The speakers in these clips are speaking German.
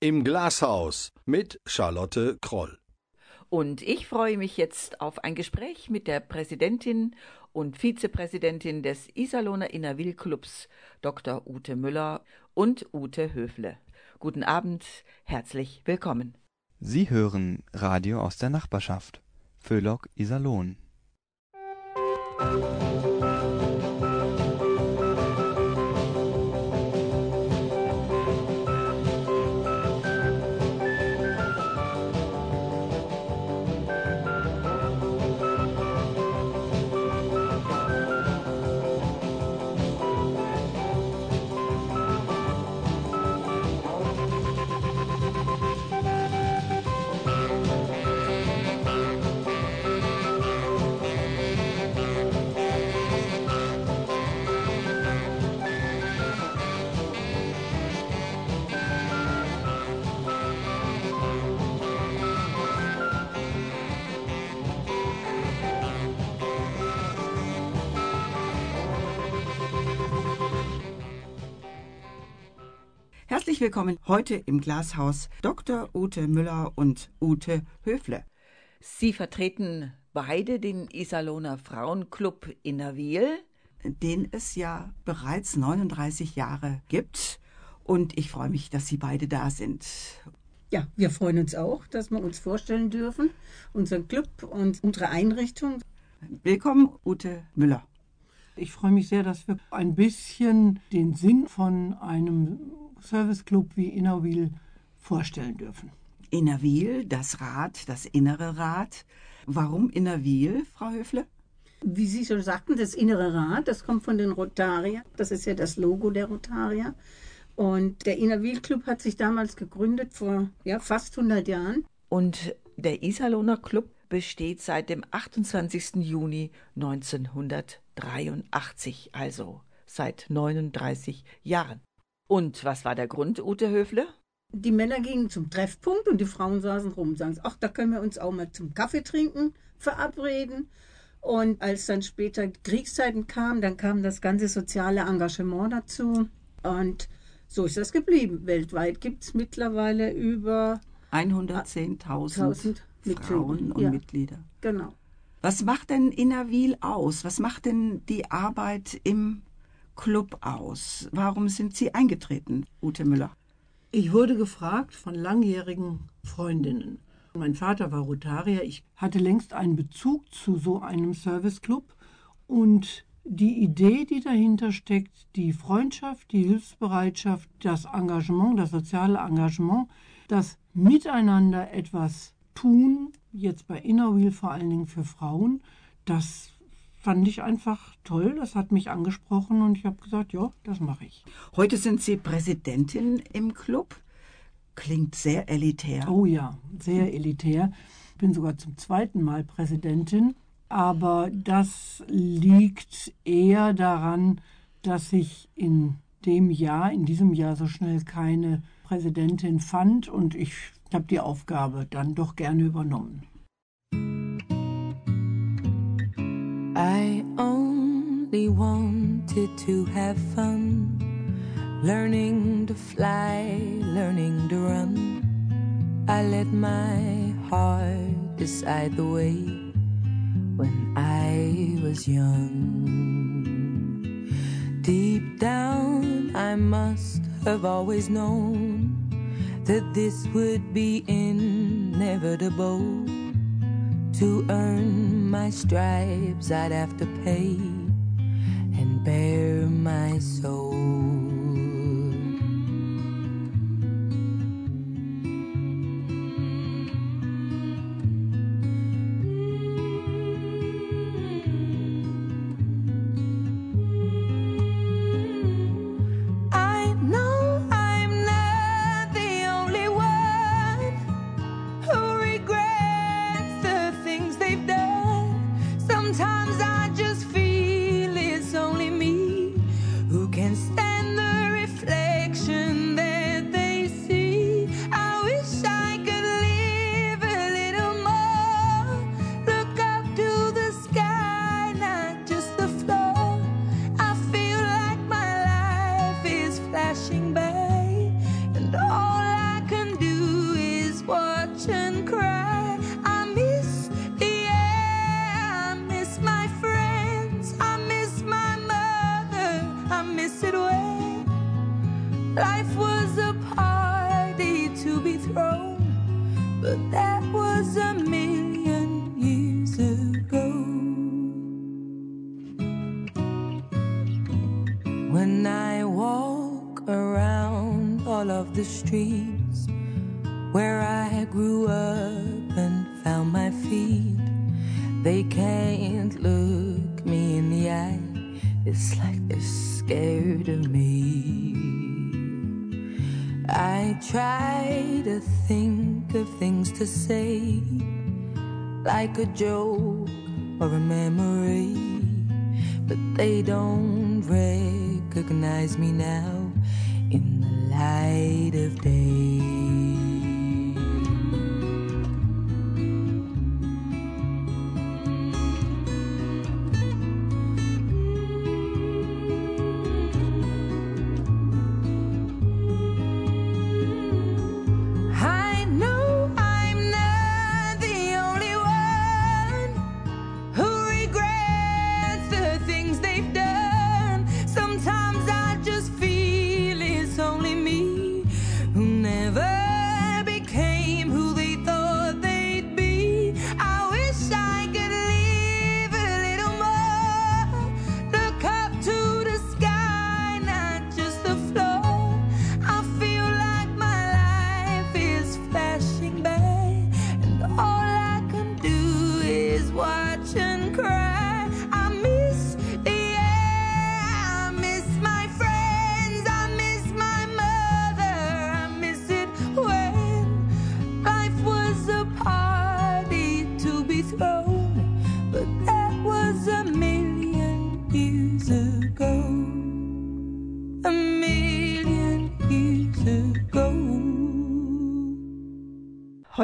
Im Glashaus mit Charlotte Kroll. Und ich freue mich jetzt auf ein Gespräch mit der Präsidentin und Vizepräsidentin des Iserlohner Innerwil-Clubs, Dr. Ute Müller und Ute Höfle. Guten Abend, herzlich willkommen. Sie hören Radio aus der Nachbarschaft. Föhlock Iserlohn. Herzlich willkommen heute im Glashaus Dr. Ute Müller und Ute Höfle. Sie vertreten beide den Iserlohner Frauenclub Innerwil. Den es ja bereits 39 Jahre gibt. Und ich freue mich, dass Sie beide da sind. Ja, wir freuen uns auch, dass wir uns vorstellen dürfen, unseren Club und unsere Einrichtung. Willkommen, Ute Müller. Ich freue mich sehr, dass wir ein bisschen den Sinn von einem Serviceclub wie Innerwil vorstellen dürfen. Innerwil, das Rad, das innere Rad. Warum Innerwil, Frau Höfle? Wie Sie schon sagten, das innere Rad, das kommt von den Rotarier. Das ist ja das Logo der Rotarier. Und der Innerwil Club hat sich damals gegründet vor ja, fast 100 Jahren. Und der Iserlohner Club besteht seit dem 28. Juni 1983, also seit 39 Jahren. Und was war der Grund, Ute Höfle? Die Männer gingen zum Treffpunkt und die Frauen saßen rum und sagen, ach, da können wir uns auch mal zum Kaffee trinken verabreden. Und als dann später Kriegszeiten kamen, dann kam das ganze soziale Engagement dazu. Und so ist das geblieben. Weltweit gibt es mittlerweile über 110.000 Frauen und ja, Mitglieder. Genau. Was macht denn Innerwil aus? Was macht denn die Arbeit im Club aus? Warum sind Sie eingetreten, Ute Müller? Ich wurde gefragt von langjährigen Freundinnen. Mein Vater war Rotarier. Ich hatte längst einen Bezug zu so einem Serviceclub. Und die Idee, die dahinter steckt, die Freundschaft, die Hilfsbereitschaft, das Engagement, das soziale Engagement, das Miteinander etwas tun, jetzt bei Innerwheel vor allen Dingen für Frauen, das fand ich einfach toll. Das hat mich angesprochen und ich habe gesagt, ja, das mache ich. Heute sind Sie Präsidentin im Club. Klingt sehr elitär. Oh ja, sehr elitär. Ich bin sogar zum zweiten Mal Präsidentin. Aber das liegt eher daran, dass ich in dem Jahr, in diesem Jahr so schnell keine Präsidentin fand und ich habe die Aufgabe dann doch gerne übernommen. I only wanted to have fun, learning to fly, learning to run. I let my heart decide the way when I was young. Deep down, I must have always known that this would be inevitable. To earn my stripes, I'd have to pay and bare my soul. Like a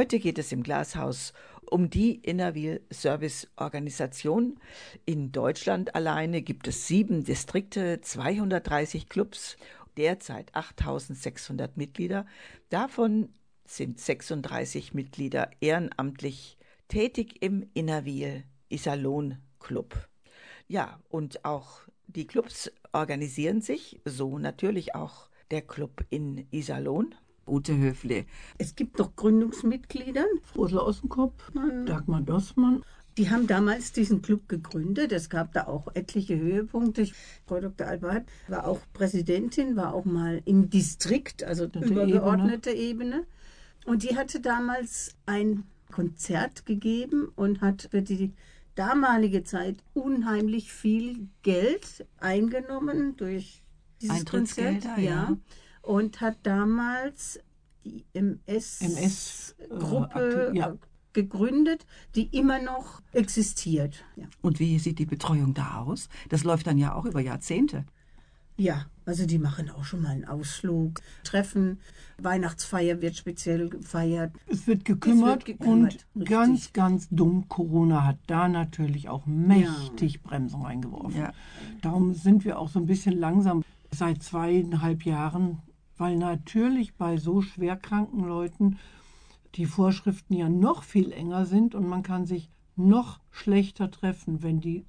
Heute geht es im Glashaus um die Innerwil Service Organisation. In Deutschland alleine gibt es sieben Distrikte, 230 Clubs, derzeit 8600 Mitglieder. Davon sind 36 Mitglieder ehrenamtlich tätig im Innerwil Iserlohn Club. Ja, und auch die Clubs organisieren sich, so natürlich auch der Club in Iserlohn. Ute Höfle. Es gibt doch Gründungsmitglieder, Ursula Ossenkopf, Dagmar Dossmann. die haben damals diesen Club gegründet. Es gab da auch etliche Höhepunkte. Frau Dr. Albert war auch Präsidentin, war auch mal im Distrikt, also Ebene. übergeordnete Ebene. Und die hatte damals ein Konzert gegeben und hat für die damalige Zeit unheimlich viel Geld eingenommen durch dieses Eintrittsgelder, Konzert. ja. Und hat damals die MS-Gruppe MS, äh, ja. gegründet, die immer noch existiert. Ja. Und wie sieht die Betreuung da aus? Das läuft dann ja auch über Jahrzehnte. ja, also die machen auch schon mal einen Ausflug, Treffen, Weihnachtsfeier wird speziell gefeiert. Es wird gekümmert, gekümmert, und richtig. ganz, ganz dumm, Corona hat da natürlich auch mächtig Bremsen reingeworfen. Ja. Darum sind wir auch so ein bisschen langsam seit zweieinhalb Jahren, weil natürlich bei so schwerkranken Leuten die Vorschriften ja noch viel enger sind und man kann sich noch schlechter treffen. Wenn die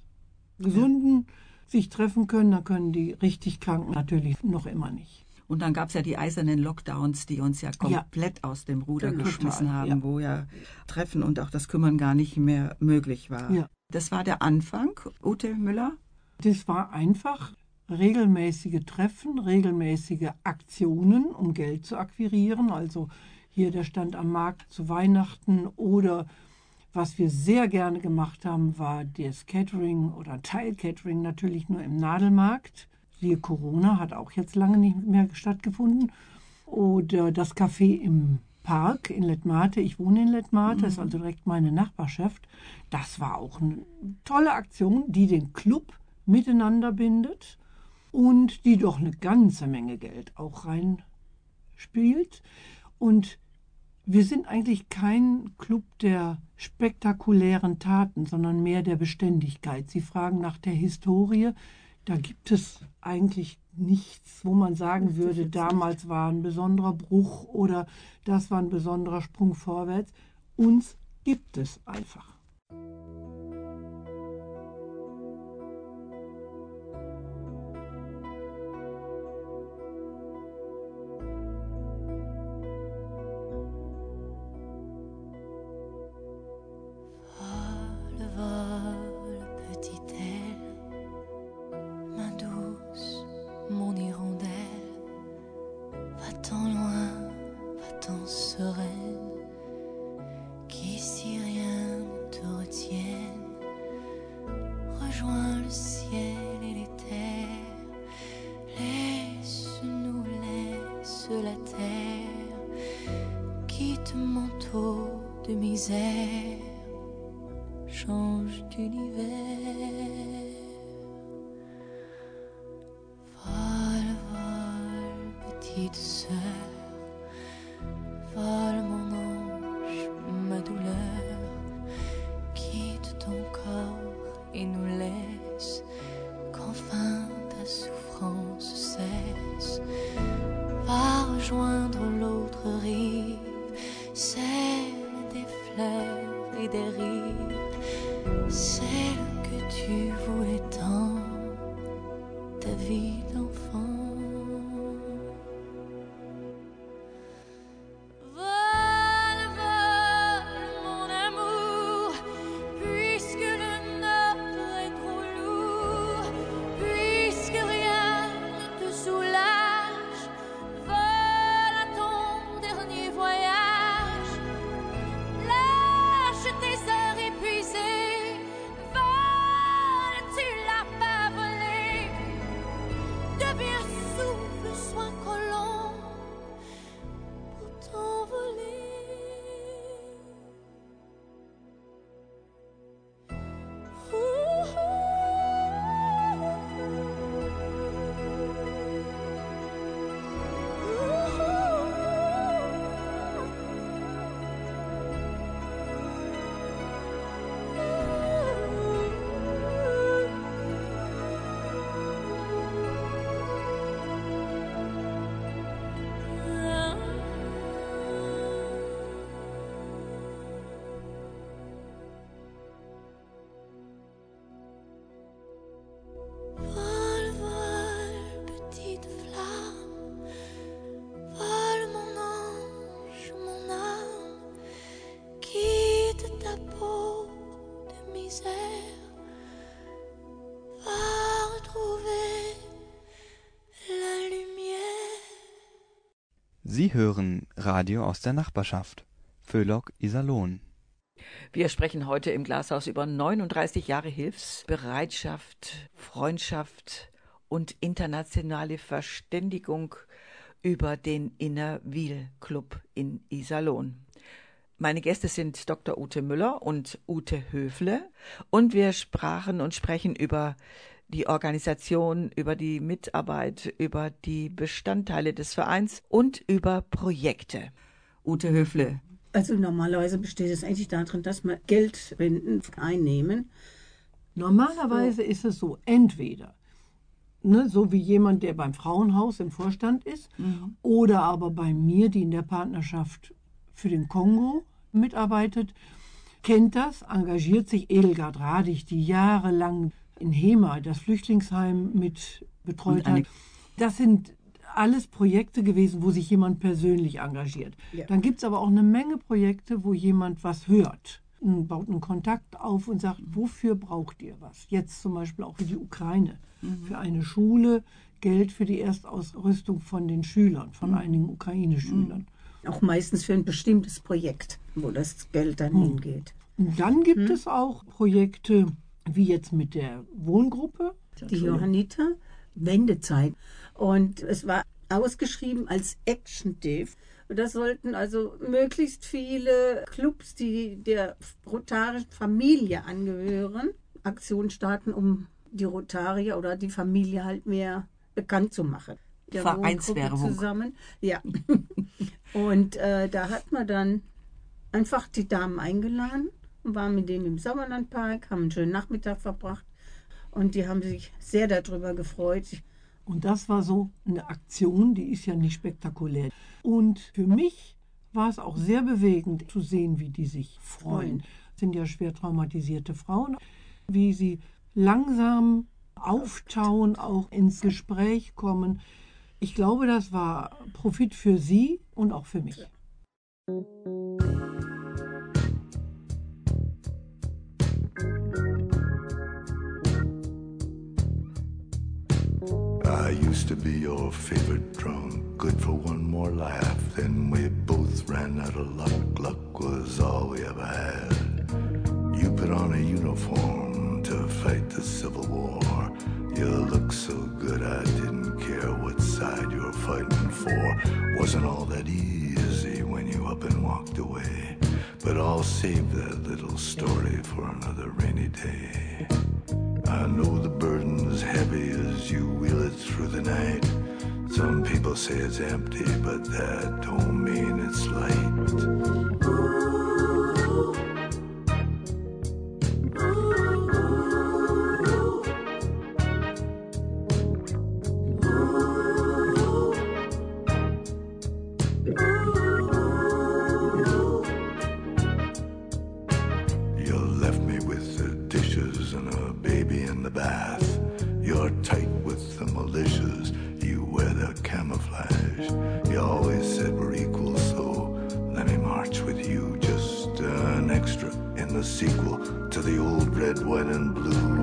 Gesunden sich treffen können, dann können die richtig Kranken natürlich noch immer nicht. Und dann gab es ja die eisernen Lockdowns, die uns ja komplett aus dem Ruder Total, geschmissen haben, ja. wo ja Treffen und auch das Kümmern gar nicht mehr möglich war. Ja. Das war der Anfang, Ute Müller. Das war einfach regelmäßige Treffen, regelmäßige Aktionen, um Geld zu akquirieren. Also hier der Stand am Markt zu Weihnachten oder was wir sehr gerne gemacht haben, war das Catering oder Teilcatering natürlich nur im Nadelmarkt. Siehe Corona hat auch jetzt lange nicht mehr stattgefunden. Oder das Café im Park in Letmate. Ich wohne in Letmate, ist also direkt meine Nachbarschaft. Das war auch eine tolle Aktion, die den Club miteinander bindet und die doch eine ganze Menge Geld auch reinspielt. Und wir sind eigentlich kein Club der spektakulären Taten, sondern mehr der Beständigkeit. Sie fragen nach der Historie. Da gibt es eigentlich nichts, wo man sagen würde, damals war ein besonderer Bruch oder das war ein besonderer Sprung vorwärts. Uns gibt es einfach. Ta vie d'enfant. Sie hören Radio aus der Nachbarschaft. Föhlock Iserlohn. Wir sprechen heute im Glashaus über 39 Jahre Hilfsbereitschaft, Freundschaft und internationale Verständigung über den Inner Wheel Club in Iserlohn. Meine Gäste sind Dr. Ute Müller und Ute Höfle und wir sprachen und sprechen über die Organisation, über die Mitarbeit, über die Bestandteile des Vereins und über Projekte. Ute Höfle, Also normalerweise besteht es eigentlich darin, dass wir Geldspenden einnehmen. Normalerweise ist es so, entweder, ne, so wie jemand, der beim Frauenhaus im Vorstand ist, oder aber bei mir, die in der Partnerschaft für den Kongo mitarbeitet, kennt das, engagiert sich Edelgard Radig, die jahrelang in Hema, das Flüchtlingsheim, mit betreut hat. Das sind alles Projekte gewesen, wo sich jemand persönlich engagiert. Ja. Dann gibt es aber auch eine Menge Projekte, wo jemand was hört, baut einen Kontakt auf und sagt, wofür braucht ihr was? Jetzt zum Beispiel auch für die Ukraine, für eine Schule, Geld für die Erstausrüstung von den Schülern, von einigen Ukraine-Schülern. Auch meistens für ein bestimmtes Projekt, wo das Geld dann hingeht. Und dann gibt es auch Projekte, wie jetzt mit der Wohngruppe. Die Johanniter, Wendezeit. Und es war ausgeschrieben als Action Day. Und das sollten also möglichst viele Clubs, die der rotarischen Familie angehören, Aktionen starten, um die Rotarier oder die Familie halt mehr bekannt zu machen. Der Vereinswerbung. Zusammen. Ja. Und äh, da hat man dann einfach die Damen eingeladen waren mit denen im Sauerlandpark, haben einen schönen Nachmittag verbracht. Und die haben sich sehr darüber gefreut. Und das war so eine Aktion, die ist ja nicht spektakulär. Und für mich war es auch sehr bewegend zu sehen, wie die sich freuen. Das sind ja schwer traumatisierte Frauen, wie sie langsam auftauen, auch ins Gespräch kommen. Ich glaube, das war Profit für sie und auch für mich. I used to be your favorite drunk, good for one more laugh. Then we both ran out of luck. Luck was all we ever had. You put on a uniform to fight the Civil War. You looked so good, I didn't care what side you were fighting for. Wasn't all that easy when you up and walked away. But I'll save that little story for another rainy day. I know the burden's heavy as you wheel it through the night. Some people say it's empty, but that don't mean it's light. You sequel to the old red, white, and blue.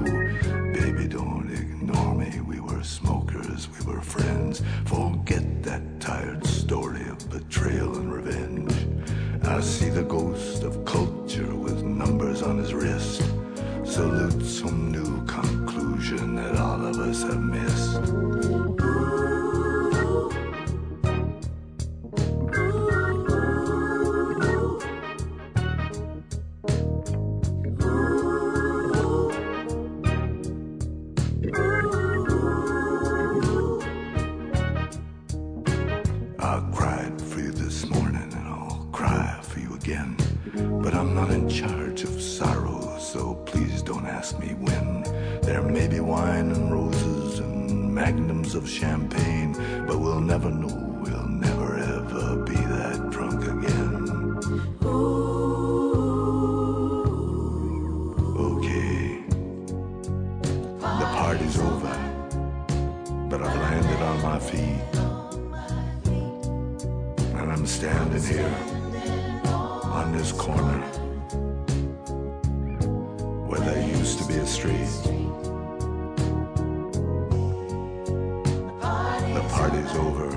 Party's over,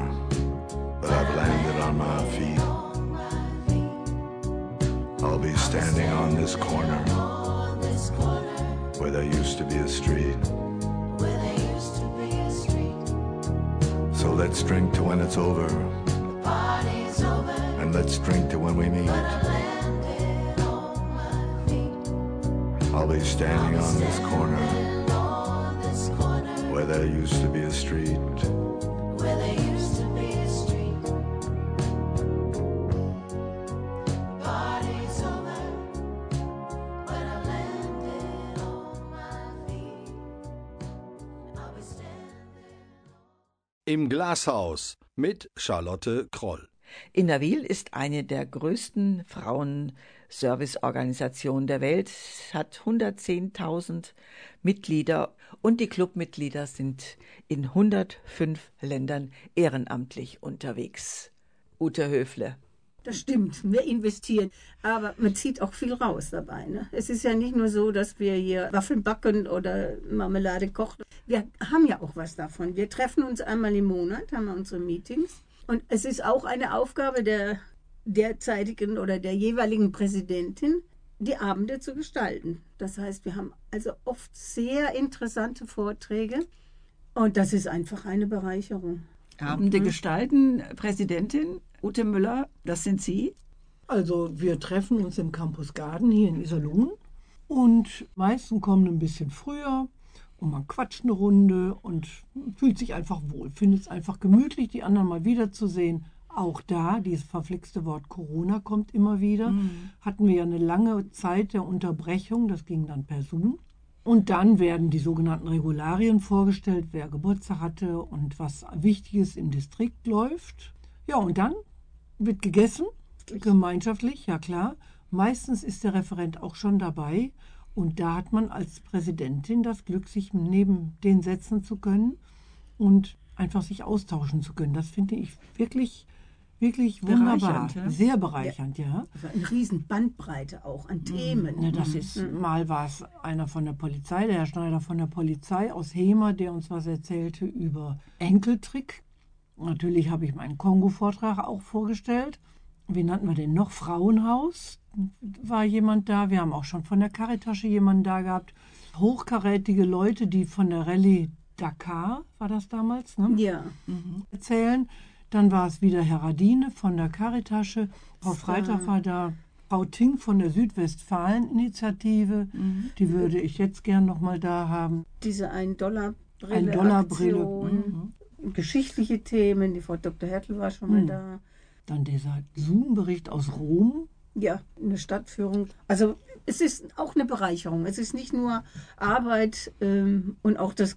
but I've landed on my feet. I'll be standing on this corner where there used to be a street. So let's drink to when it's over. And let's drink to when we meet. I'll be standing on this corner where there used to be a street. Im Glashaus mit Charlotte Kroll. Innerwil ist eine der größten Frauenserviceorganisationen der Welt, hat 110.000 Mitglieder und die Clubmitglieder sind in 105 Ländern ehrenamtlich unterwegs. Ute Höfle. Das stimmt, wir investieren, aber man zieht auch viel raus dabei. Ne? Es ist ja nicht nur so, dass wir hier Waffeln backen oder Marmelade kochen. Wir haben ja auch was davon. Wir treffen uns einmal im Monat, haben wir unsere Meetings. Und es ist auch eine Aufgabe der derzeitigen oder der jeweiligen Präsidentin, die Abende zu gestalten. Das heißt, wir haben also oft sehr interessante Vorträge und das ist einfach eine Bereicherung. Abende gestalten, Präsidentin Ute Müller, das sind Sie? Also wir treffen uns im Campus Garden hier in Iserlohn und meistens kommen ein bisschen früher und man quatscht eine Runde und fühlt sich einfach wohl, findet es einfach gemütlich, die anderen mal wiederzusehen. Auch da, dieses verflixte Wort Corona kommt immer wieder. Hatten wir ja eine lange Zeit der Unterbrechung, das ging dann per Zoom. Und dann werden die sogenannten Regularien vorgestellt, wer Geburtstag hatte und was Wichtiges im Distrikt läuft. Ja, und dann wird gegessen, gemeinschaftlich, ja klar. Meistens ist der Referent auch schon dabei. Und da hat man als Präsidentin das Glück, sich neben den setzen zu können und einfach sich austauschen zu können. Das finde ich wirklich wirklich wunderbar, Bereichernd, ja? sehr bereichernd, ja. Also eine riesen Bandbreite auch an Themen. Ne, das ist, mal war es einer von der Polizei, der Herr Schneider von der Polizei aus Hema, der uns was erzählte über Enkeltrick. Natürlich habe ich meinen Kongo-Vortrag auch vorgestellt. Wie nannten wir den noch? Frauenhaus war jemand da. Wir haben auch schon von der Caritasche jemanden da gehabt. Hochkarätige Leute, die von der Rallye Dakar, war das damals, ne? Ja, erzählen. Dann war es wieder Herr Radine von der Caritasche. Frau Freitag war da. Frau Tink von der Südwestfalen-Initiative. Die würde ich jetzt gern noch mal da haben. diese Ein-Dollar-Brille. Ein Dollarbrille. Aktion, Geschichtliche Themen. Die Frau Dr. Hertel war schon mal Mhm. da. Dann dieser Zoom-Bericht aus Rom. Ja, eine Stadtführung. Also es ist auch eine Bereicherung. Es ist nicht nur Arbeit ähm, und auch das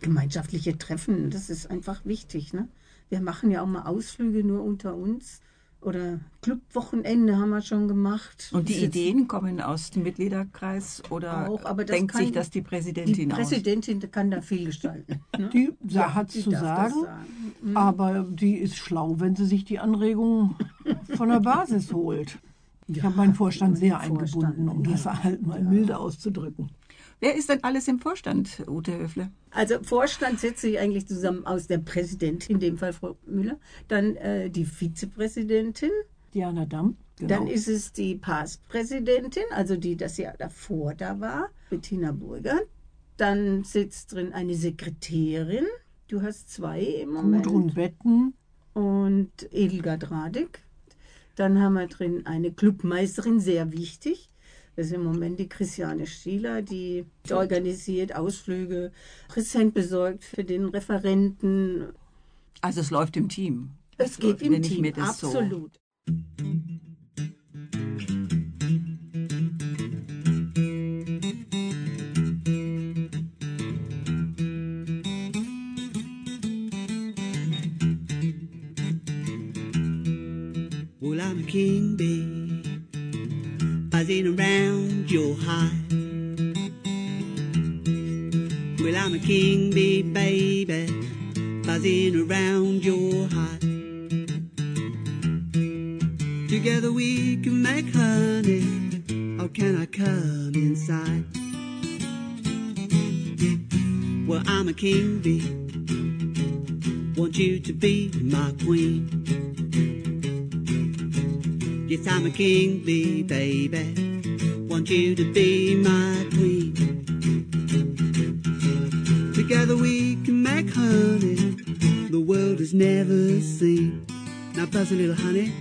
gemeinschaftliche Treffen. Das ist einfach wichtig. Ne? Wir machen ja auch mal Ausflüge nur unter uns. Oder Clubwochenende haben wir schon gemacht. Und die Ideen kommen aus dem Mitgliederkreis oder Auch, aber das denkt kann sich das die Die Präsidentin aus? Präsidentin kann da viel gestalten. Ne? Die hat es die zu sagen, sagen. Mhm. aber die ist schlau, wenn sie sich die Anregungen von der Basis holt. Ich habe meinen Vorstand sehr Vorstand, eingebunden, um das halt mal milde auszudrücken. Wer ist denn alles im Vorstand, Ute Höfle? Also Vorstand setzt sich eigentlich zusammen aus der Präsidentin, in dem Fall Frau Müller, dann äh, die Vizepräsidentin, Diana Damm. Genau. dann ist es die Pastpräsidentin, also die das Jahr davor da war, Bettina Burger. Dann sitzt drin eine Sekretärin, du hast zwei im Moment, Gudrun Betten, und Edelgard Radig. Dann haben wir drin eine Clubmeisterin, sehr wichtig. Das ist im Moment die Christiane Stieler, die organisiert Ausflüge, Präsent besorgt für den Referenten. Also es läuft im Team. Es geht im Team, mir das so- absolut. Well, I'm a king bee, buzzing around your hive. Well, I'm a king bee, baby, buzzing around your hive. Together we can make honey. How can I come inside? Well, I'm a king bee. Want you to be my queen. Yes, I'm a king bee, baby. Want you to be my queen. Together we can make honey the world has never seen. Now buzz a little honey.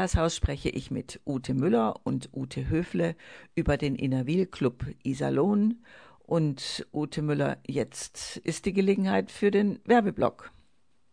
Glashaus spreche ich mit Ute Müller und Ute Höfle über den Innerwil Club Iserlohn. Und Ute Müller, jetzt ist die Gelegenheit für den Werbeblock.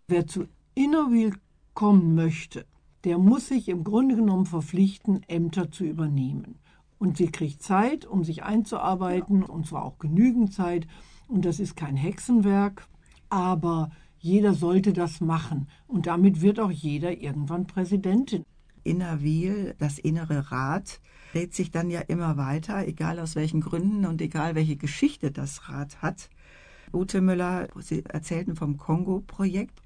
Wer zu Innerwil kommen möchte, der muss sich im Grunde genommen verpflichten, Ämter zu übernehmen. Und sie kriegt Zeit, um sich einzuarbeiten, und zwar auch genügend Zeit. Und das ist kein Hexenwerk, aber jeder sollte das machen. Und damit wird auch jeder irgendwann Präsidentin. Innerwil, das innere Rad, dreht sich dann ja immer weiter, egal aus welchen Gründen und egal welche Geschichte das Rad hat. Ute Müller, Sie erzählten vom Kongo-Projekt.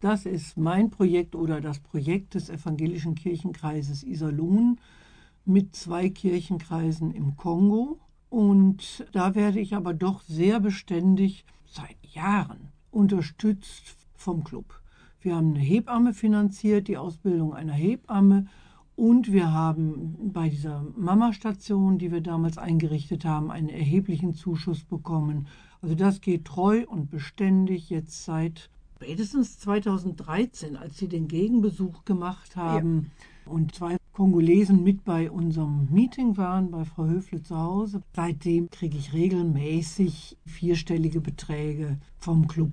Das ist mein Projekt oder das Projekt des Evangelischen Kirchenkreises Iserlohn mit zwei Kirchenkreisen im Kongo. Und da werde ich aber doch sehr beständig seit Jahren unterstützt vom Club. Wir haben eine Hebamme finanziert, die Ausbildung einer Hebamme. Und wir haben bei dieser Mama-Station, die wir damals eingerichtet haben, einen erheblichen Zuschuss bekommen. Also das geht treu und beständig jetzt seit Spätestens 2013, als sie den Gegenbesuch gemacht haben ja. und zwei Kongolesen mit bei unserem Meeting waren, bei Frau Höfle zu Hause. Seitdem kriege ich regelmäßig vierstellige Beträge vom Club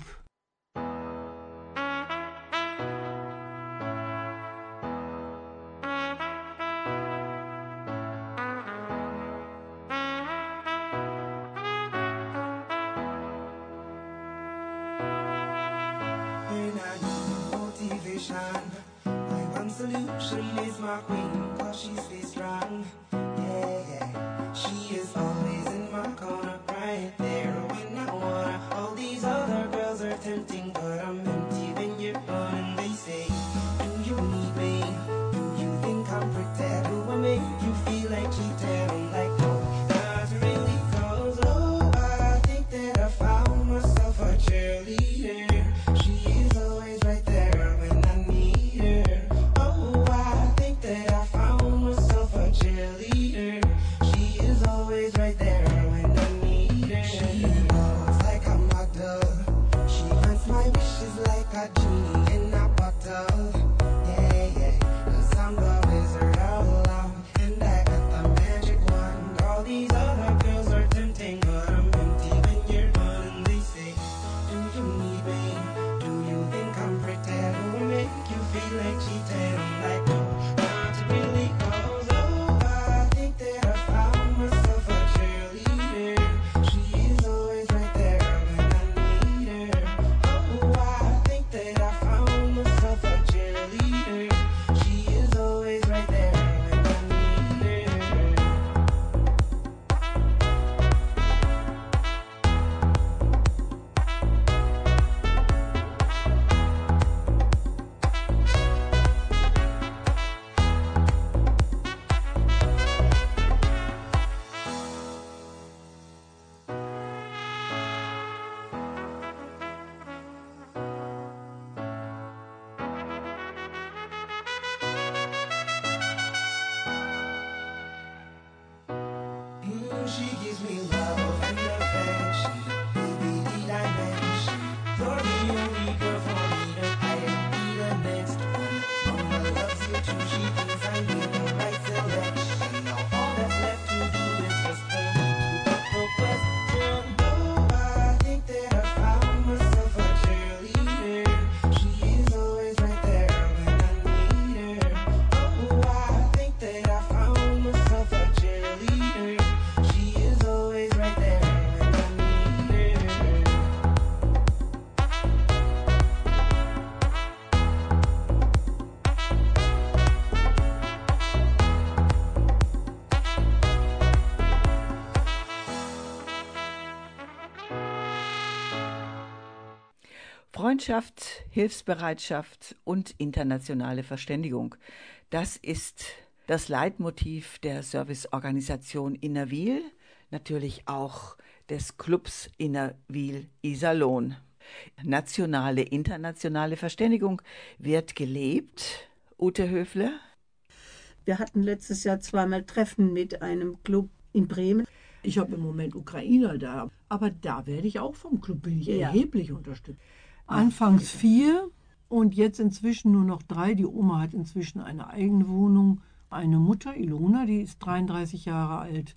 Katy Freundschaft, Hilfsbereitschaft und internationale Verständigung. Das ist das Leitmotiv der Serviceorganisation Innerwil, natürlich auch des Clubs Innerwil Iserlohn. Nationale, internationale Verständigung wird gelebt. Ute Höfle? Wir hatten letztes Jahr zweimal Treffen mit einem Club in Bremen. Ich habe im Moment Ukrainer da, aber da werde ich auch vom Club bin ich ja. erheblich unterstützt. Anfangs vier und jetzt inzwischen nur noch drei. Die Oma hat inzwischen eine eigene Wohnung. Eine Mutter, Ilona, die ist 33 Jahre alt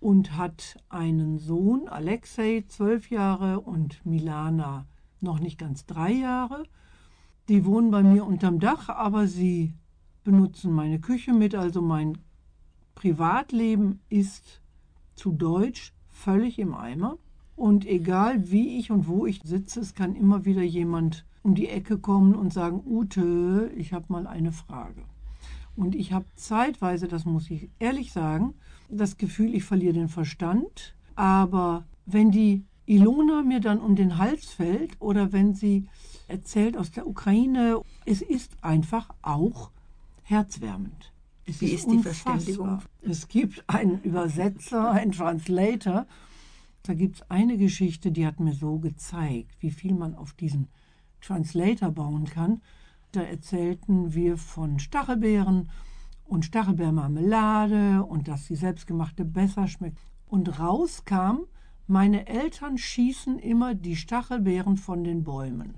und hat einen Sohn, Alexei, zwölf Jahre und Milana, noch nicht ganz drei Jahre. Die wohnen bei mir unterm Dach, aber sie benutzen meine Küche mit. Also mein Privatleben ist zu Deutsch völlig im Eimer. Und egal wie ich und wo ich sitze, es kann immer wieder jemand um die Ecke kommen und sagen, Ute, ich habe mal eine Frage. Und ich habe zeitweise, das muss ich ehrlich sagen, das Gefühl, ich verliere den Verstand. Aber wenn die Ilona mir dann um den Hals fällt oder wenn sie erzählt aus der Ukraine, es ist einfach auch herzwärmend. Es Wie ist, ist die Verständigung? Es gibt einen Übersetzer, einen Translator da gibt es eine Geschichte, die hat mir so gezeigt, wie viel man auf diesen Translator bauen kann. Da erzählten wir von Stachelbeeren und Stachelbeermarmelade und dass die selbstgemachte besser schmeckt. Und rauskam, meine Eltern schießen immer die Stachelbeeren von den Bäumen.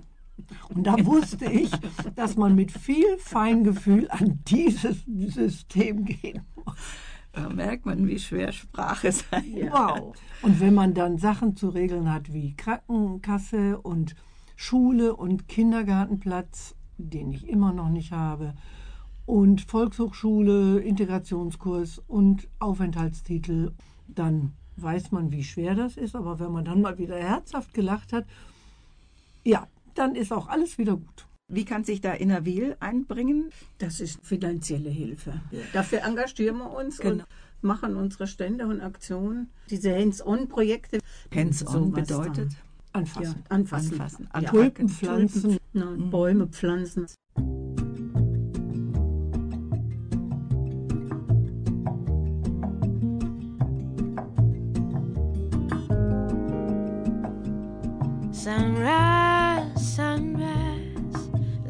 Und da wusste ich, dass man mit viel Feingefühl an dieses System gehen muss. Da merkt man, wie schwer Sprache sein Wow. Und wenn man dann Sachen zu regeln hat wie Krankenkasse und Schule und Kindergartenplatz, den ich immer noch nicht habe, und Volkshochschule, Integrationskurs und Aufenthaltstitel, dann weiß man, wie schwer das ist. Aber wenn man dann mal wieder herzhaft gelacht hat, ja, dann ist auch alles wieder gut. Wie kann sich da Innerwil einbringen? Das ist finanzielle Hilfe. Dafür engagieren wir uns Genau. und machen unsere Stände und Aktionen. Diese Hands-on-Projekte. Hands-on Sowas bedeutet? Ja, Anfassen. anfassen. Anfassen. Ja. Tulpen pflanzen. Na, Bäume pflanzen. Sunrise, sunrise,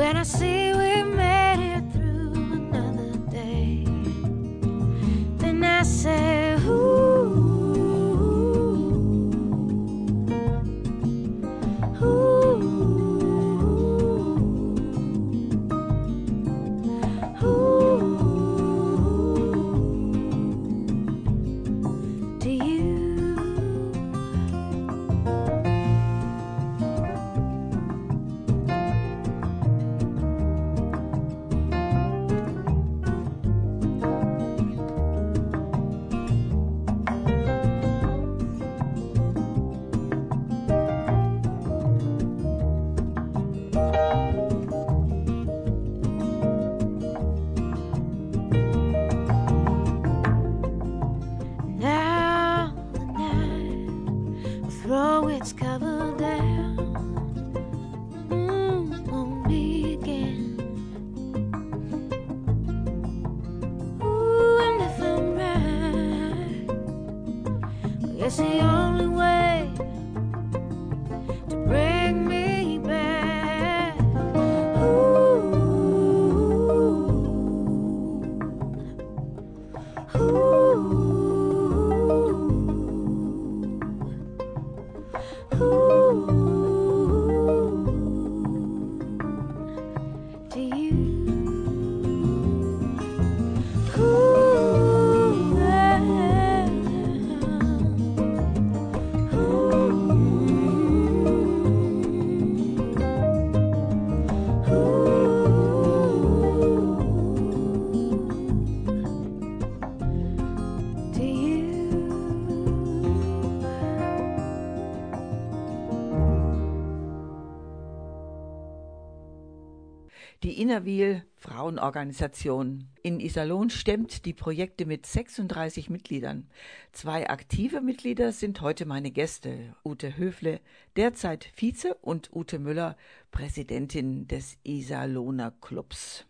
When I see Die Innerwil Frauenorganisation in Iserlohn stemmt die Projekte mit 36 Mitgliedern. Zwei aktive Mitglieder sind heute meine Gäste. Ute Höfle, derzeit Vize, und Ute Müller, Präsidentin des Iserlohner Clubs.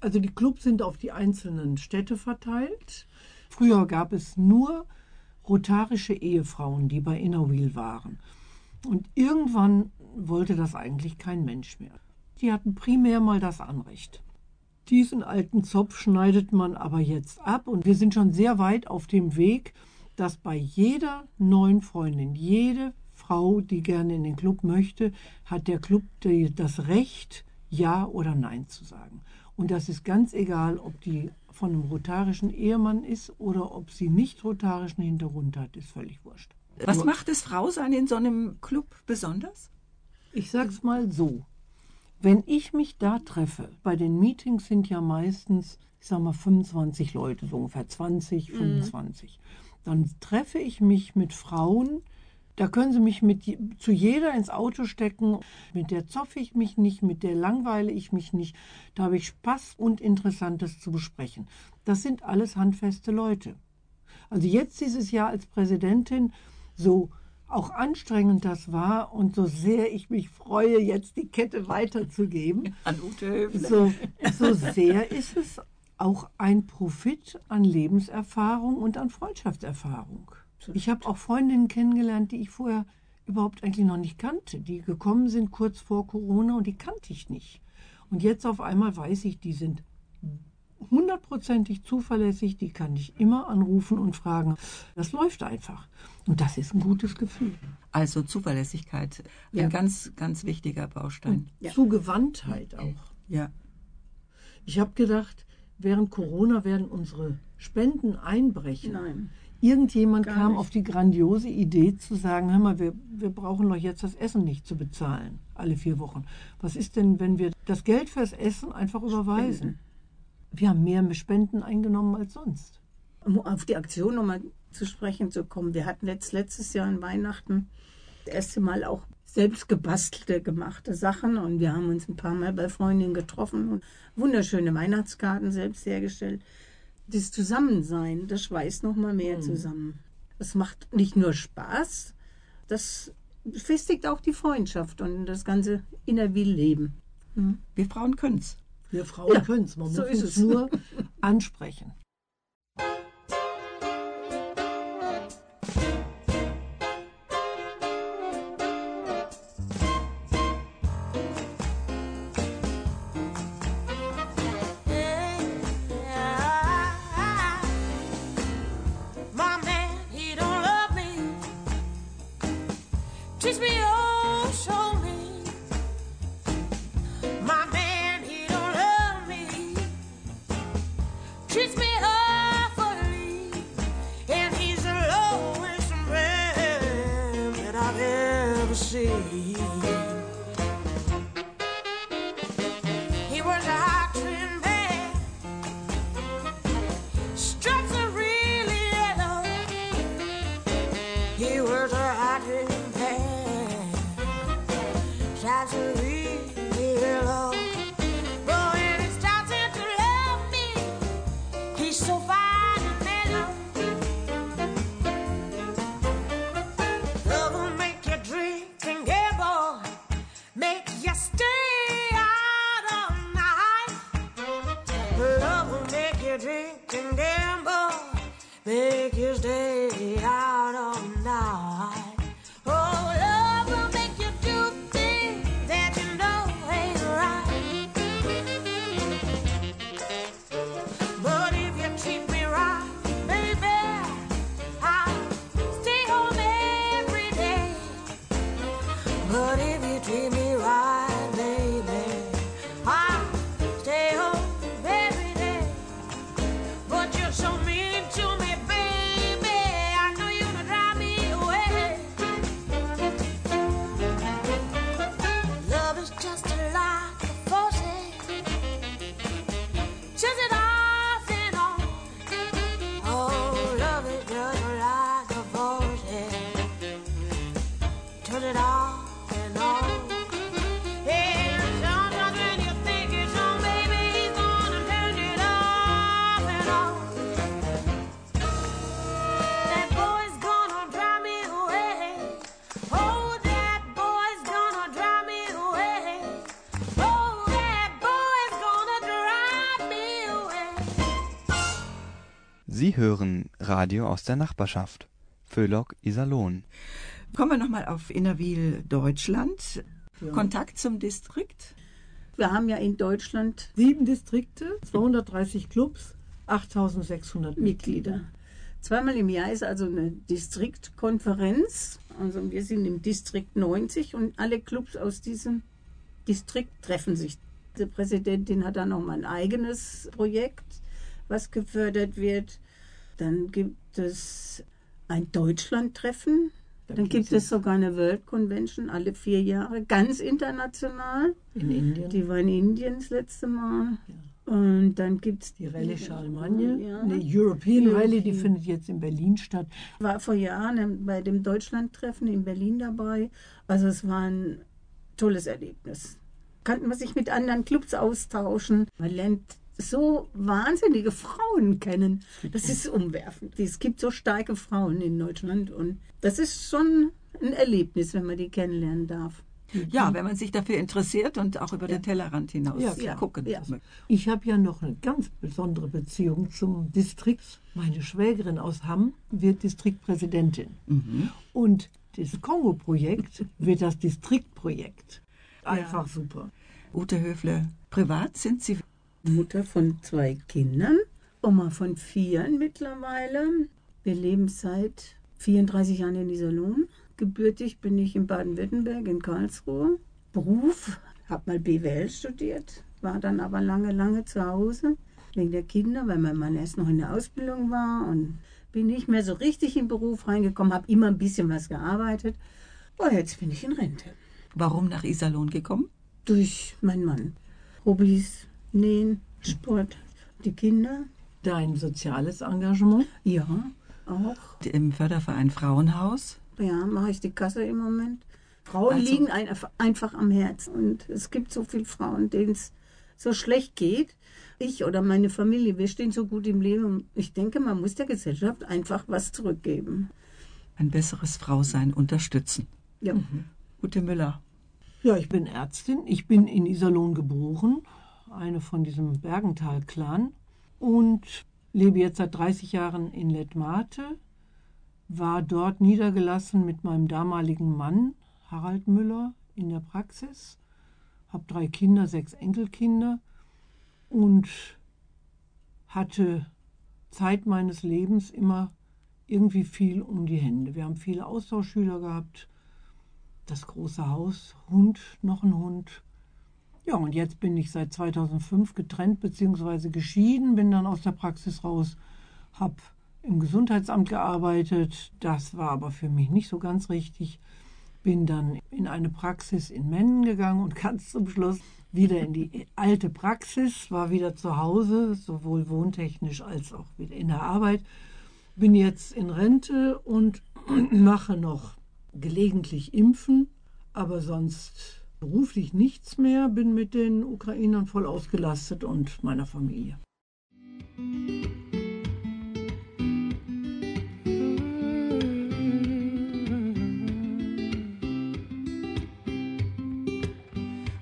Also die Clubs sind auf die einzelnen Städte verteilt. Früher gab es nur rotarische Ehefrauen, die bei Innerwheel waren. Und irgendwann wollte das eigentlich kein Mensch mehr. Die hatten primär mal das Anrecht. Diesen alten Zopf schneidet man aber jetzt ab und wir sind schon sehr weit auf dem Weg, dass bei jeder neuen Freundin, jede Frau, die gerne in den Club möchte, hat der Club das Recht, Ja oder Nein zu sagen. Und das ist ganz egal, ob die von einem rotarischen Ehemann ist oder ob sie nicht rotarischen Hintergrund hat, ist völlig wurscht. Was macht es Frau sein in so einem Club besonders? Ich sag's mal so. Wenn ich mich da treffe, bei den Meetings sind ja meistens, ich sag mal, 25 Leute, so ungefähr 20, 25. Dann treffe ich mich mit Frauen, da können sie mich mit zu jeder ins Auto stecken. Mit der zoffe ich mich nicht, mit der langweile ich mich nicht. Da habe ich Spaß und Interessantes zu besprechen. Das sind alles handfeste Leute. Also jetzt dieses Jahr als Präsidentin, so auch anstrengend das war und so sehr ich mich freue, jetzt die Kette weiterzugeben, An Ute Höfle. so, so sehr ist es auch ein Profit an Lebenserfahrung und an Freundschaftserfahrung. Ich habe auch Freundinnen kennengelernt, die ich vorher überhaupt eigentlich noch nicht kannte, die gekommen sind kurz vor Corona und die kannte ich nicht. Und jetzt auf einmal weiß ich, die sind hundertprozentig zuverlässig, die kann ich immer anrufen und fragen. Das läuft einfach. Und das ist ein gutes Gefühl. Also Zuverlässigkeit, ein Ja. ganz, ganz wichtiger Baustein. Ja. Zugewandtheit auch. Ja. Ich habe gedacht, während Corona werden unsere Spenden einbrechen. Nein. Irgendjemand Gar kam nicht. auf die grandiose Idee zu sagen, hör mal, wir, wir brauchen doch jetzt das Essen nicht zu bezahlen, alle vier Wochen. Was ist denn, wenn wir das Geld fürs Essen einfach überweisen? Wir haben mehr Spenden eingenommen als sonst. Um auf die Aktion nochmal zu sprechen zu kommen. Wir hatten jetzt letztes Jahr an Weihnachten das erste Mal auch selbst gebastelte, gemachte Sachen und wir haben uns ein paar Mal bei Freundinnen getroffen und wunderschöne Weihnachtskarten selbst hergestellt. Das Zusammensein, das schweißt noch mal mehr zusammen. Das macht nicht nur Spaß, das festigt auch die Freundschaft und das ganze Innerwil-Leben. Wir Frauen können's. Wir Frauen Ja, können es, man so muss es. nur ansprechen. Hören Radio aus der Nachbarschaft. Föhlock Iserlohn. Kommen wir nochmal auf Innerwil, Deutschland. Kontakt zum Distrikt. Wir haben ja in Deutschland Sieben Distrikte, 230 Clubs, 8600 Mitglieder. Zweimal im Jahr ist also eine Distriktkonferenz. Also wir sind im Distrikt 90 und alle Clubs aus diesem Distrikt treffen sich. Die Präsidentin hat dann noch mal ein eigenes Projekt, was gefördert wird. Dann gibt es ein Deutschlandtreffen. Dann gibt es sogar eine World Convention alle vier Jahre, ganz international. In Indien. Die war in Indien das letzte Mal. Und dann gibt es Die Rallye Charlemagne, Ja. eine European Rallye, die findet jetzt in Berlin statt. war vor Jahren bei dem Deutschlandtreffen in Berlin dabei. Also es war ein tolles Erlebnis. Kann man sich mit anderen Clubs austauschen. Man lernt so wahnsinnige Frauen kennen. Das ist umwerfend. Es gibt so starke Frauen in Deutschland und das ist schon ein Erlebnis, wenn man die kennenlernen darf. Ja, wenn man sich dafür interessiert und auch über den Tellerrand hinaus Ja, gucken. Ja. Ich habe ja noch eine ganz besondere Beziehung zum Distrikt. Meine Schwägerin aus Hamm wird Distriktpräsidentin. Und das Kongo-Projekt wird das Distriktprojekt. Einfach super. Ute Höfle, privat sind Sie Mutter von zwei Kindern, Oma von vier mittlerweile. Wir leben seit 34 Jahren in Iserlohn. Gebürtig bin ich in Baden-Württemberg, in Karlsruhe. Beruf, habe mal BWL studiert, war dann aber lange, lange zu Hause wegen der Kinder, weil mein Mann erst noch in der Ausbildung war und bin nicht mehr so richtig in den Beruf reingekommen, habe immer ein bisschen was gearbeitet. Und jetzt bin ich in Rente. warum nach Iserlohn gekommen? Durch meinen Mann. Hobbys, Nähen, Sport, die Kinder. Dein soziales Engagement? Ja, auch. Im Förderverein Frauenhaus. Ja, mache ich die Kasse im Moment. Frauen Also- liegen ein, einfach am Herzen. Und es gibt so viele Frauen, denen es so schlecht geht. Ich oder meine Familie, wir stehen so gut im Leben. Ich denke, man muss der Gesellschaft einfach was zurückgeben. Ein besseres Frausein unterstützen. Ja. Ute Müller. Ja, ich bin Ärztin. Ich bin in Iserlohn geboren, eine von diesem Bergenthal-Clan und lebe jetzt seit 30 Jahren in Letmate. War dort niedergelassen mit meinem damaligen Mann Harald Müller in der Praxis. Habe drei Kinder, sechs Enkelkinder und hatte Zeit meines Lebens immer irgendwie viel um die Hände. Wir haben viele Austauschschüler gehabt, das große Haus, Hund, noch ein Hund. Ja, und jetzt bin ich seit 2005 getrennt bzw. geschieden, bin dann aus der Praxis raus, habe im Gesundheitsamt gearbeitet. Das war aber für mich nicht so ganz richtig. Bin dann in eine Praxis in Mennen gegangen und ganz zum Schluss wieder in die alte Praxis, war wieder zu Hause, sowohl wohntechnisch als auch wieder in der Arbeit. Bin jetzt in Rente und mache noch gelegentlich Impfen, aber sonst beruflich nichts mehr. Bin mit den Ukrainern voll ausgelastet und meiner Familie.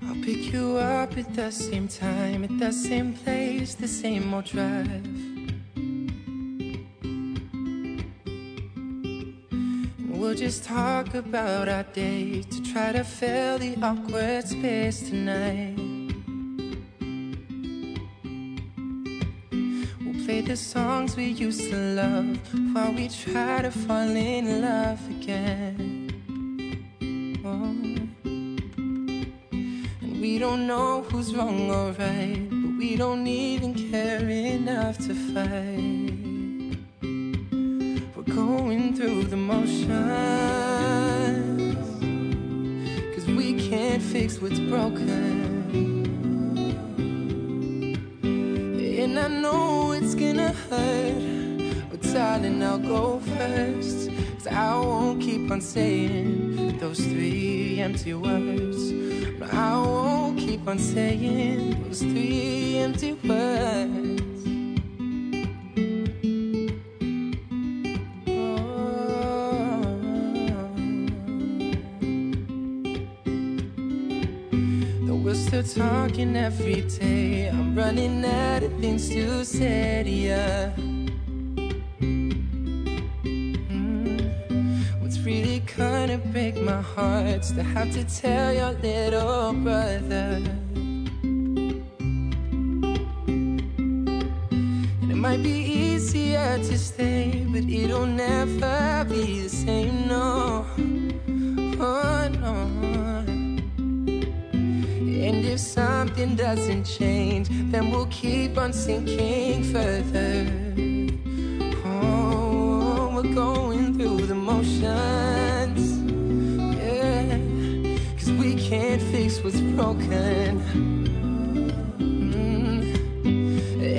I'll pick you up at the same time, at the same place, the same old drive. We'll just talk about our day to try to fill the awkward space tonight. We'll play the songs we used to love while we try to fall in love again. Oh. And we don't know who's wrong or right, but we don't even care enough to fight. Going through the motions, cause we can't fix what's broken. And I know it's gonna hurt, but darling, I'll go first. Cause I won't keep on saying those three empty words. No, I won't keep on saying those three empty words. Talking every day, I'm running out of things to say to ya. Mm. What's really gonna break my heart is to have to tell your little brother. And it might be easier to stay, but it'll never be the same, no. Oh, something doesn't change, then we'll keep on sinking further. Oh, we're going through the motions. Yeah, cause we can't fix what's broken. Mm.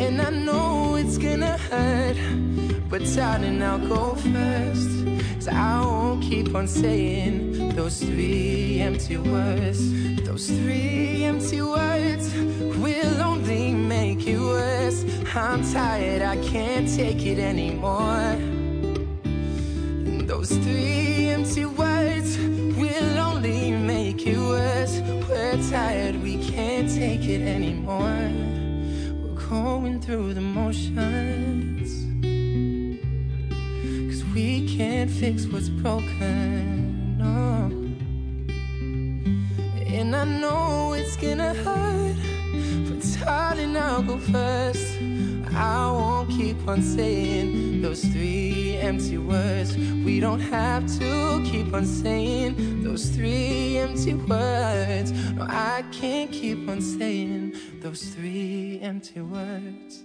And I know it's gonna hurt, but darling, I'll go first. Cause I won't keep on saying those three empty words. Those three empty words will only make it worse. I'm tired, I can't take it anymore. Those three empty words will only make it worse. We're tired, we can't take it anymore. We're going through the motions. Cause we can't fix what's broken. Gonna hurt, but darling, I'll go first. I won't keep on saying those three empty words. We don't have to keep on saying those three empty words. No, I can't keep on saying those three empty words.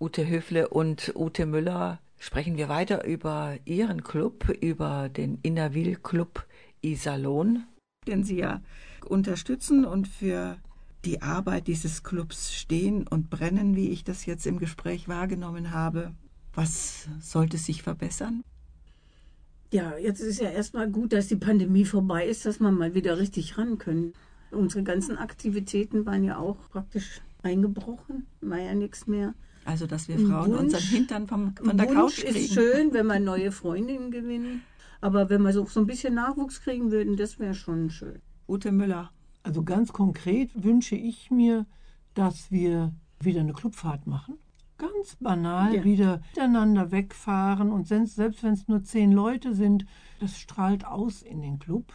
Ute Höfle und Ute Müller sprechen wir weiter über ihren Club, über den Innerwil Club Iserlohn. Den sie ja unterstützen und für die Arbeit dieses Clubs stehen und brennen, wie ich das jetzt im Gespräch wahrgenommen habe. Was sollte sich verbessern? Ja, jetzt ist ja erstmal gut, dass die Pandemie vorbei ist, dass wir mal wieder richtig ran können. Unsere ganzen Aktivitäten waren ja auch praktisch eingebrochen, war ja nichts mehr. Also, dass wir Frauen Wunsch- unseren Hintern vom, von der Wunsch Couch ist kriegen. schön, wenn wir neue Freundinnen gewinnen. Aber wenn wir so, so ein bisschen Nachwuchs kriegen würden, das wäre schon schön. Ute Müller. Also ganz konkret wünsche ich mir, dass wir wieder eine Clubfahrt machen. Ganz banal Ja. wieder miteinander wegfahren und selbst, selbst wenn es nur zehn Leute sind, das strahlt aus in den Club.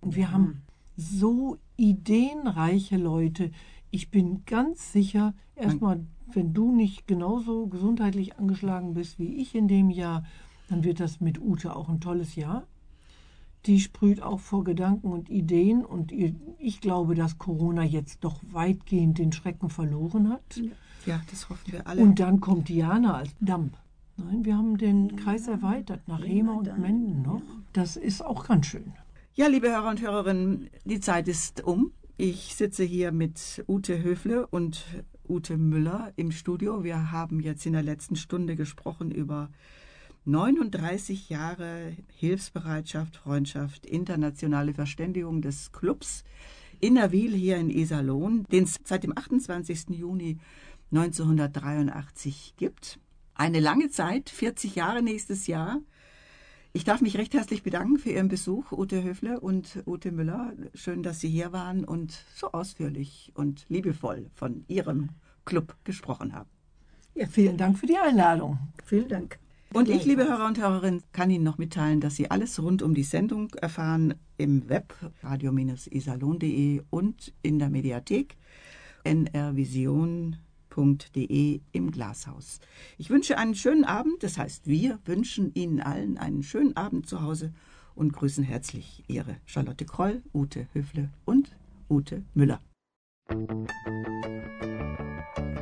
Und wir haben so ideenreiche Leute. Ich bin ganz sicher, erstmal, wenn du nicht genauso gesundheitlich angeschlagen bist wie ich in dem Jahr, dann wird das mit Ute auch ein tolles Jahr. Die sprüht auch vor Gedanken und Ideen und ich glaube, dass Corona jetzt doch weitgehend den Schrecken verloren hat. Ja, das hoffen wir alle. Und dann kommt Diana als Damm. Nein, wir haben den Kreis erweitert nach Rema und Menden noch. Das ist auch ganz schön. Ja, liebe Hörer und Hörerinnen, die Zeit ist um. Ich sitze hier mit Ute Höfle und Ute Müller im Studio. Wir haben jetzt in der letzten Stunde gesprochen über 39 Jahre Hilfsbereitschaft, Freundschaft, internationale Verständigung des Clubs Innerwil hier in Iserlohn, den es seit dem 28. Juni 1983 gibt. Eine lange Zeit, 40 Jahre nächstes Jahr. Ich darf mich recht herzlich bedanken für Ihren Besuch, Ute Höfle und Ute Müller. Schön, dass Sie hier waren und so ausführlich und liebevoll von Ihrem Club gesprochen haben. Ja, Vielen Dank für die Einladung. Vielen Dank. Und ich, liebe Hörer und Hörerinnen, kann Ihnen noch mitteilen, dass Sie alles rund um die Sendung erfahren im Web radio-isalon.de und in der Mediathek nrvision.de im Glashaus. Ich wünsche einen schönen Abend, das heißt, wir wünschen Ihnen allen einen schönen Abend zu Hause und grüßen herzlich Ihre Charlotte Kroll, Ute Höfle und Ute Müller. There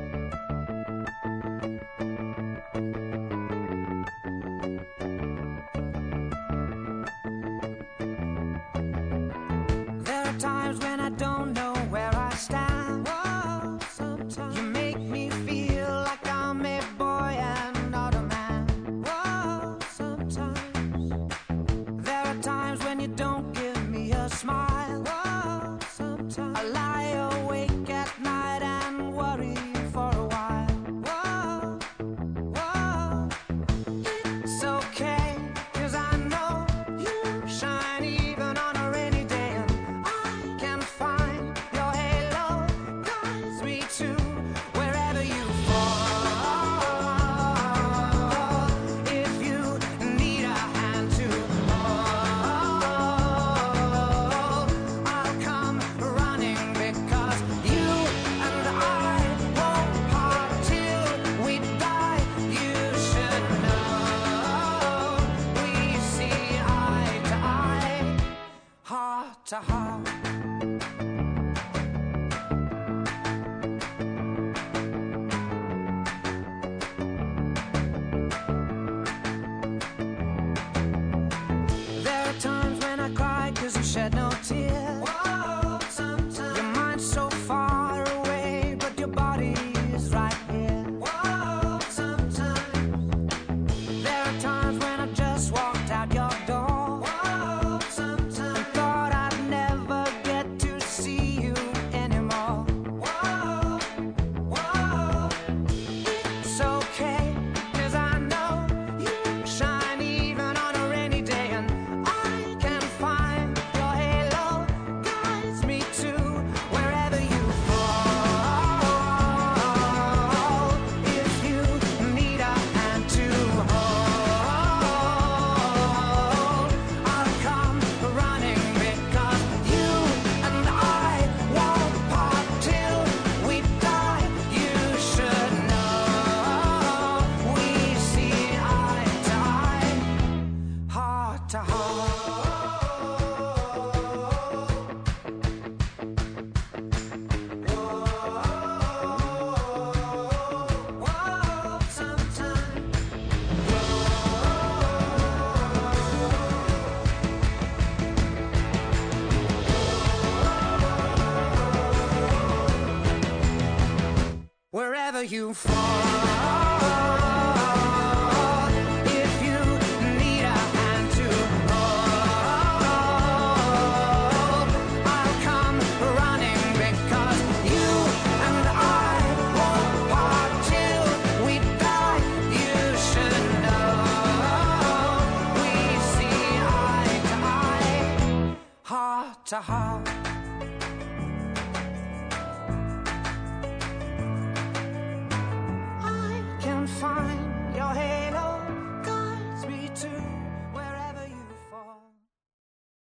you from?